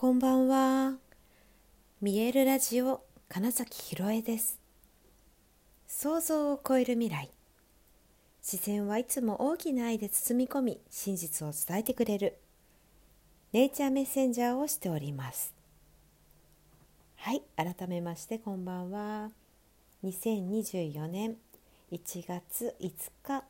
こんばんは。見えるラジオ金崎ひろえです。想像を超える未来。自然はいつも大きな愛で包み込み、真実を伝えてくれる。ネイチャーメッセンジャーをしております。はい、改めましてこんばんは。2024年1月5日、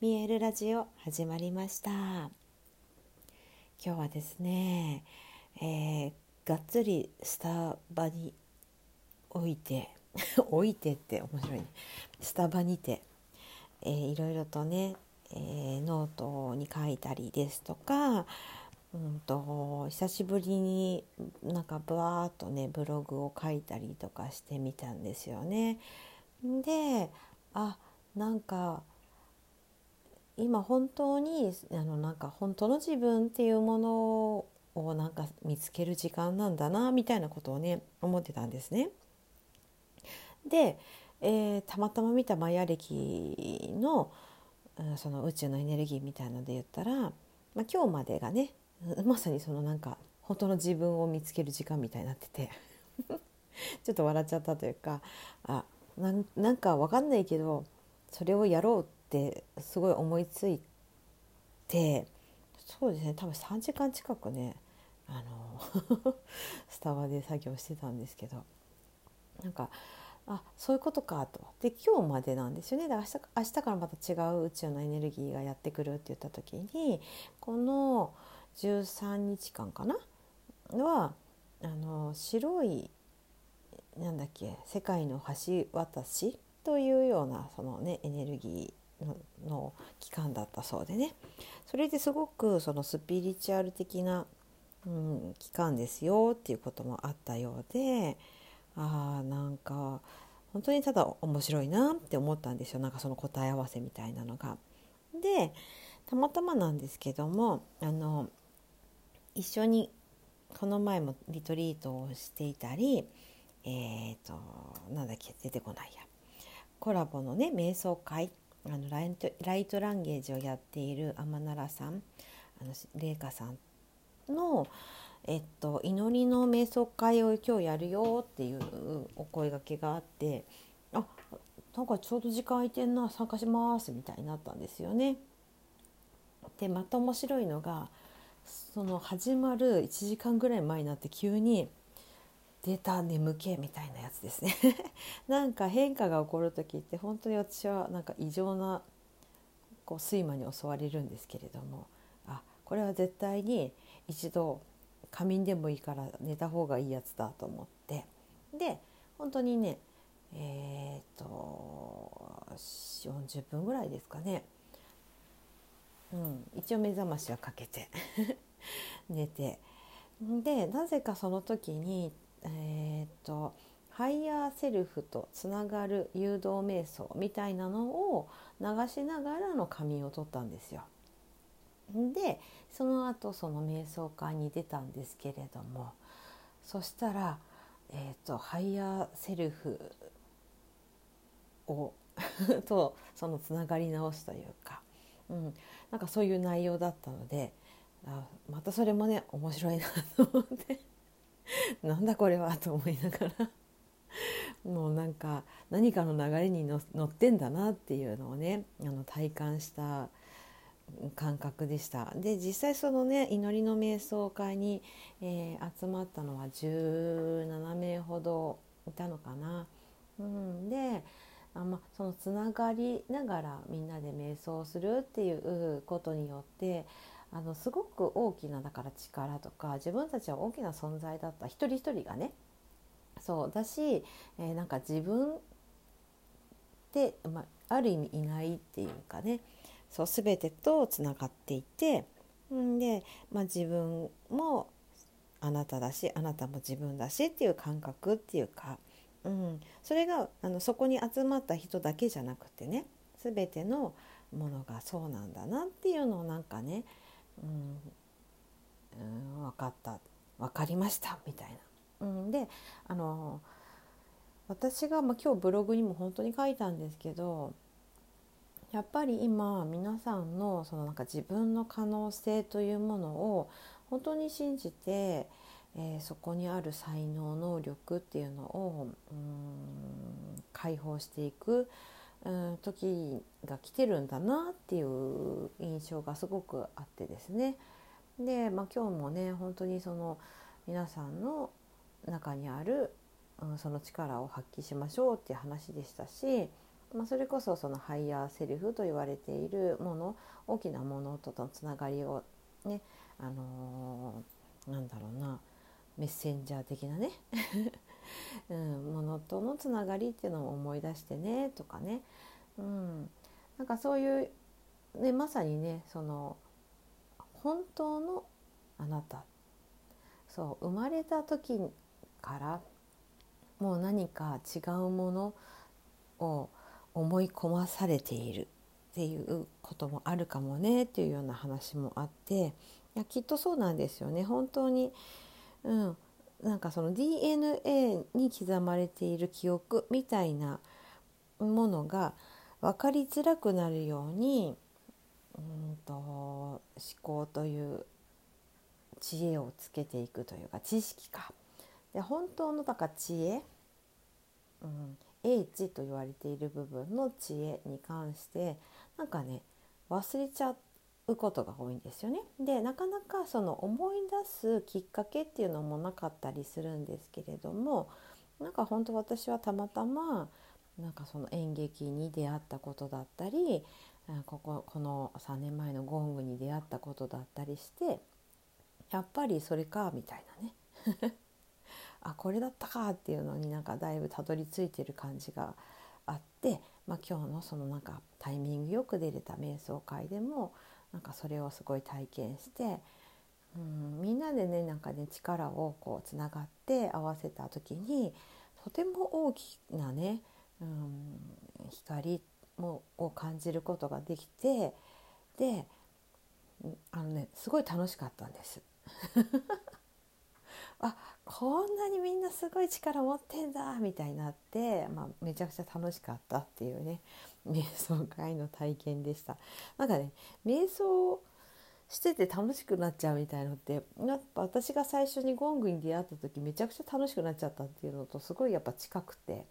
見えるラジオ始まりました。今日はですね、えー、がっつりスタバに置いて 置いてって面白いねスタバにて、えー、いろいろとね、えー、ノートに書いたりですとか、うんと、久しぶりになんかブワーっとねブログを書いたりとかしてみたんですよね。であなんか今本当にあのなんか本当の自分っていうものをなんか見つける時間なんだなみたいなことをね思ってたんですね。で、えー、たまたま見たマヤ歴のその宇宙のエネルギーみたいので言ったら、まあ、今日までがねまさにそのなんか本当の自分を見つける時間みたいになってて ちょっと笑っちゃったというかあなんか分かんないけどそれをやろうってすごい思いついてそうですね。多分3時間近くねあの スタバで作業してたんですけど。なんかあそういうことかと。で今日までなんですよね。で明日明日からまた違う宇宙のエネルギーがやってくるって言った時にこの13日間かな？はあの白いなんだっけ世界の橋渡しというようなそのねエネルギーの期間だったそうでね。それですごくそのスピリチュアル的なうん、期間ですよっていうこともあったようであーなんか本当にただ面白いなって思ったんですよ。なんかその答え合わせみたいなのが。でたまたまなんですけどもあの一緒にこの前もリトリートをしていたりえっ、ー、となんだっけ出てこないや。コラボのね瞑想会っあのライトライトランゲージをやっている天奈良さんあの麗華さんの、えっと、祈りの瞑想会を今日やるよっていうお声がけがあってあなんかちょうど時間空いてんな参加しますみたいになったんですよね。でまた面白いのがその始まる1時間ぐらい前になって急に「出た眠気」みたいなやつですね。なんか変化が起こる時って本当に私はなんか異常なこう睡魔に襲われるんですけれどもあこれは絶対に一度仮眠でもいいから寝た方がいいやつだと思って。で本当にねえー、っと40分ぐらいですかね、うん、一応目覚ましはかけて 寝て。でなぜかその時にえー、っとハイヤーセルフとつながる誘導瞑想みたいなのを流しながらの仮眠を取ったんですよ。でその後その瞑想会に出たんですけれどもそしたら、えーと、ハイヤーセルフを とそのつながり直すというか、うん、なんかそういう内容だったのであまたそれもね面白いなと思って なんだこれはと思いながらもうなんか何かの流れに乗ってんだなっていうのをねあの体感した感覚でしたで実際そのね祈りの瞑想会に、えー、集まったのは17名ほどいたのかな。うん、であ、ま、そのつながりながらみんなで瞑想するっていうことによってあのすごく大きなだから力とか自分たちは大きな存在だった一人一人がね。そうだし、えー、なんか自分って、まあ、ある意味いないっていうかね。そう全てとつながっていてんで、まあ、自分もあなただしあなたも自分だしっていう感覚っていうか、うん、それがあのそこに集まった人だけじゃなくてね全てのものがそうなんだなっていうのをなんかね、うん、うん、分かった。分かりました。みたいな。うん、であの私が、まあ、今日ブログにも本当に書いたんですけどやっぱり今皆さんのそのなんか自分の可能性というものを本当に信じて、えー、そこにある才能能力っていうのをうん解放していく時が来てるんだなっていう印象がすごくあってですね。で、まあ、今日もね本当にその皆さんの中にある、うん、その力を発揮しましょうっていう話でしたし、まあ、それこそそのハイヤーセルフと言われているもの大きなものとのつながりをねあのー、なんだろうなメッセンジャー的なね。うん、ものとのつながりっていうのを思い出してねとかね、うん、なんかそういう、ね、まさにねその本当のあなた。そう生まれた時からもう何か違うものを思い込まされている。っていうこともあるかもねっていうような話もあって。いやきっとそうなんですよね。本当に、うん、なんかその DNA に刻まれている記憶みたいなものが分かりづらくなるようにうんと思考という知恵をつけていくというか知識か。で本当のだから知恵、うん、英知と言われている部分の知恵に関してなんかね忘れちゃっうことが多いんですよね。でなかなかその思い出すきっかけっていうのもなかったりするんですけれどもなんか本当私はたまたまなんかその演劇に出会ったことだったりこここの3年前のゴングに出会ったことだったりしてやっぱりそれかみたいなね あこれだったかっていうのになんかだいぶたどり着いてる感じがあって、まあ、今日のそのなんかタイミングよく出れた瞑想会でもなんかそれをすごい体験してうんみんなでねなんかね力をこうつながって合わせた時にとても大きなね、うん、光もを感じることができてであのねすごい楽しかったんです。あこんなにみんなすごい力持ってんだみたいになって、まあ、めちゃくちゃ楽しかったっていうね 瞑想会の体験でした。なんかね瞑想してて楽しくなっちゃうみたいのってやっぱ私が最初にゴングに出会った時めちゃくちゃ楽しくなっちゃったっていうのとすごいやっぱ近くて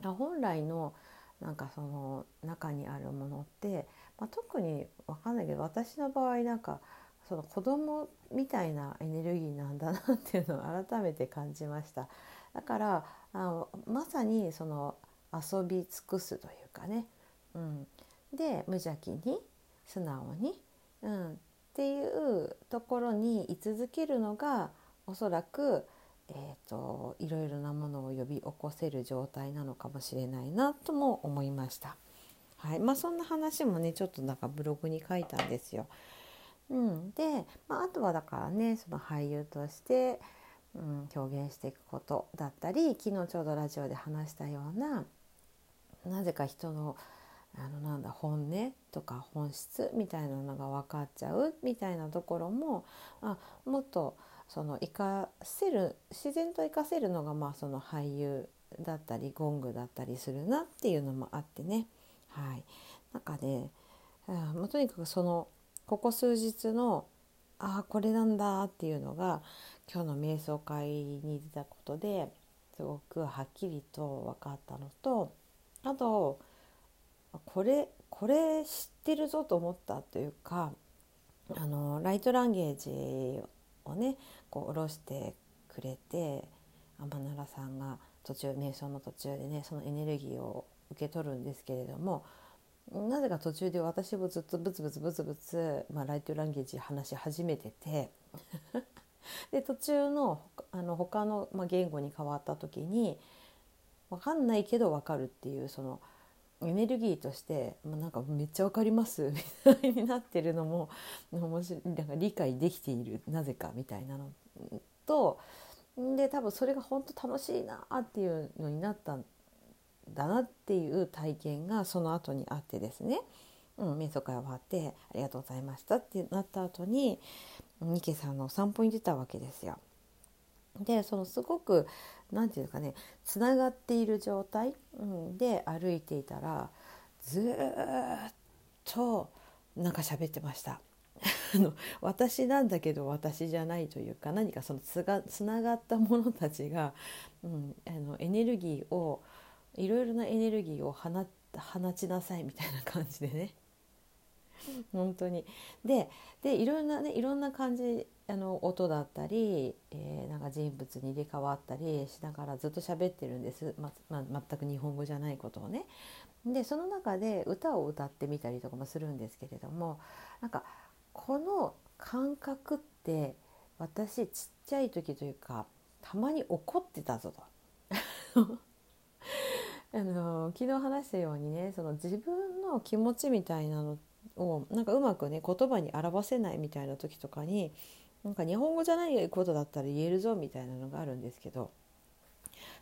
本来のなんかその中にあるものって、まあ、特に分かんないけど私の場合なんかその子供みたいなエネルギーなんだなっていうのを改めて感じました。だからあのまさにその遊び尽くすというかね、うん、で無邪気に素直に、うん、っていうところに居続けるのがおそらく、えーと、いろいろなものを呼び起こせる状態なのかもしれないなとも思いました。はい。まあ、そんな話もねちょっとなんかブログに書いたんですよ。うん、で、まあ、あとはだからねその俳優として、うん、表現していくことだったり昨日ちょうどラジオで話したようななぜか人のあのなんだ本音とか本質みたいなのが分かっちゃうみたいなところもあもっとその活かせる自然と活かせるのがまあその俳優だったりゴングだったりするなっていうのもあってね。はい。なんかねあもうとにかくそのここ数日のああこれなんだっていうのが今日の瞑想会に出たことですごくはっきりと分かったのとあとこれこれ知ってるぞと思ったというかあのライトランゲージをねこう下ろしてくれて天奈良さんが途中瞑想の途中でねそのエネルギーを受け取るんですけれどもなぜか途中で私もずっとブツブツブツブツ、まあ、ライトランゲージ話し始めてて で途中のあの他の、まあ、言語に変わった時に分かんないけど分かるっていうそのエネルギーとして、まあ、なんかめっちゃ分かります みたいになってるのも面白いなんか理解できているなぜかみたいなのとで多分それが本当楽しいなっていうのになっただなっていう体験がその後にあってですね、うん、瞑想会終わって「ありがとうございました」ってなった後にニケさんのお散歩に出たわけですよ。でそのすごく何て言うかねつながっている状態、うん、で歩いていたらずっとなんか喋ってました。の私なんだけど私じゃないというか何かそのつがつながったものたちが、うん、あのエネルギーをいろいろなエネルギーを放放ちなさいみたいな感じでね本当にででいろんなねいろんな感じあの音だったり、えー、なんか人物に入れ替わったりしながらずっと喋ってるんです、まま全く日本語じゃないことをね。でその中で歌を歌ってみたりとかもするんですけれどもなんかこの感覚って私ちっちゃい時というかたまに怒ってたぞと。あの昨日話したようにねその自分の気持ちみたいなのをなんかうまくね言葉に表せないみたいな時とかになんか日本語じゃないことだったら言えるぞみたいなのがあるんですけど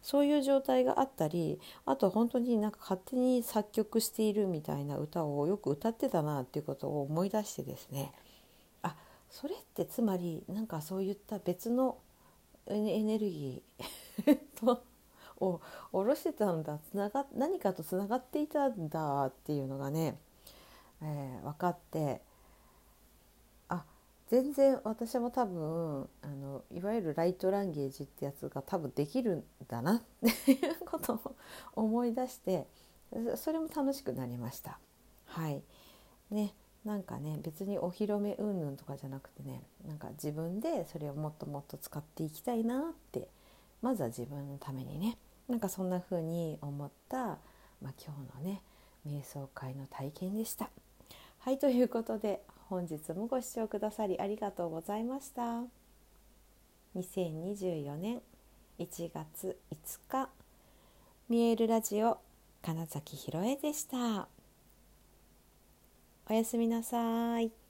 そういう状態があったりあと本当になんか勝手に作曲しているみたいな歌をよく歌ってたなっていうことを思い出してですねあそれってつまりなんかそういった別のエネルギーと を下ろしてたんだつなが何かとつながっていたんだっていうのがねえー、分かってあ全然私も多分あのいわゆるライトランゲージってやつが多分できるんだなっていうことを思い出してそれも楽しくなりました。はいねなんかね別にお披露目云々とかじゃなくてねなんか自分でそれをもっともっと使っていきたいなってまずは自分のためにねなんかそんな風に思った、まあ、今日のね瞑想会の体験でした。はいということで本日もご視聴くださりありがとうございました2024年1月5日見えるラジオ金崎ひろえでしたおやすみなさい。